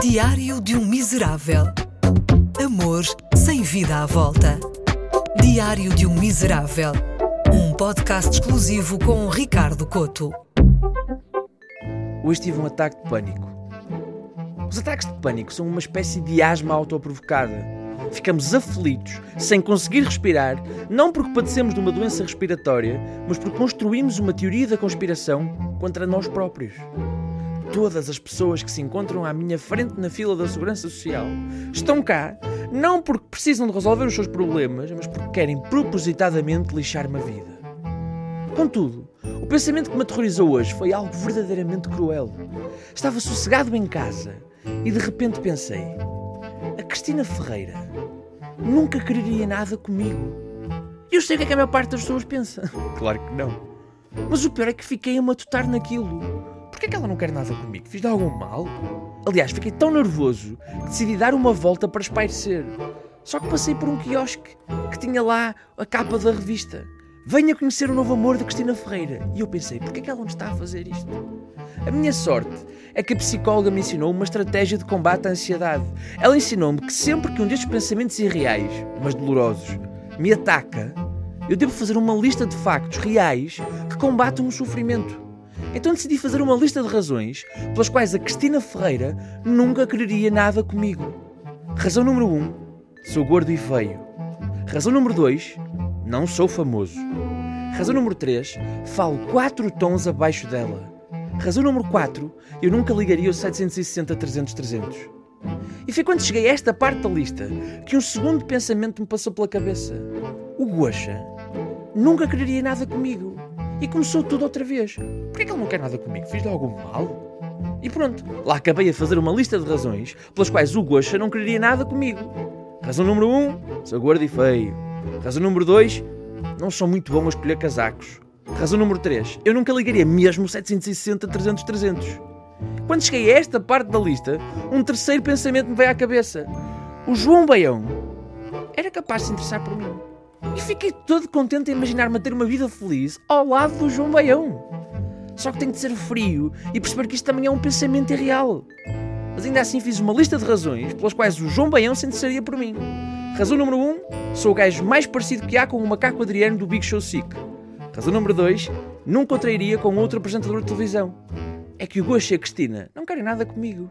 Diário de um Miserável. Amor sem vida à volta. Diário de um Miserável. Um podcast exclusivo com Ricardo Coto. Hoje tive um ataque de pânico. Os ataques de pânico são uma espécie de asma autoprovocada. Ficamos aflitos, sem conseguir respirar, não porque padecemos de uma doença respiratória, mas porque construímos uma teoria da conspiração contra nós próprios todas as pessoas que se encontram à minha frente na fila da Segurança Social estão cá não porque precisam de resolver os seus problemas, mas porque querem propositadamente lixar-me a vida. Contudo, o pensamento que me aterrorizou hoje foi algo verdadeiramente cruel. Estava sossegado em casa e de repente pensei: a Cristina Ferreira nunca quereria nada comigo. E eu sei o que é que a maior parte das pessoas pensa. Claro que não. Mas o pior é que fiquei a matutar naquilo. Porquê que ela não quer nada comigo? Fiz-lhe algum mal? Aliás, fiquei tão nervoso que decidi dar uma volta para espairecer. Só que passei por um quiosque que tinha lá a capa da revista. Venha conhecer o novo amor de Cristina Ferreira. E eu pensei, porquê que ela não está a fazer isto? A minha sorte é que a psicóloga me ensinou uma estratégia de combate à ansiedade. Ela ensinou-me que sempre que um destes pensamentos irreais, mas dolorosos, me ataca, eu devo fazer uma lista de factos reais que combatam o sofrimento. Então decidi fazer uma lista de razões pelas quais a Cristina Ferreira nunca quereria nada comigo. Razão número 1: um, sou gordo e feio. Razão número 2: não sou famoso. Razão número 3: falo 4 tons abaixo dela. Razão número 4: eu nunca ligaria o 760 300 300. E foi quando cheguei a esta parte da lista que um segundo pensamento me passou pela cabeça. O Gosha nunca quereria nada comigo. E começou tudo outra vez. Porquê que ele não quer nada comigo? Fiz-lhe algum mal? E pronto, lá acabei a fazer uma lista de razões pelas quais o Gosha não quereria nada comigo. Razão número 1, um, sou gordo e feio. Razão número 2, não sou muito bom a escolher casacos. Razão número 3, eu nunca ligaria mesmo 760 300 300. Quando cheguei a esta parte da lista, um terceiro pensamento me veio à cabeça. O João Baião era capaz de se interessar por mim. E fiquei todo contente a imaginar-me ter uma vida feliz ao lado do João Baião. Só que tenho de ser frio e perceber que isto também é um pensamento irreal. Mas ainda assim fiz uma lista de razões pelas quais o João Baião se interessaria por mim. Razão número 1, um, sou o gajo mais parecido que há com o macaco Adriano do Big Show Sick. Razão número 2, nunca o trairia com outro apresentador de televisão. É que o Gosto e a Cristina não querem nada comigo.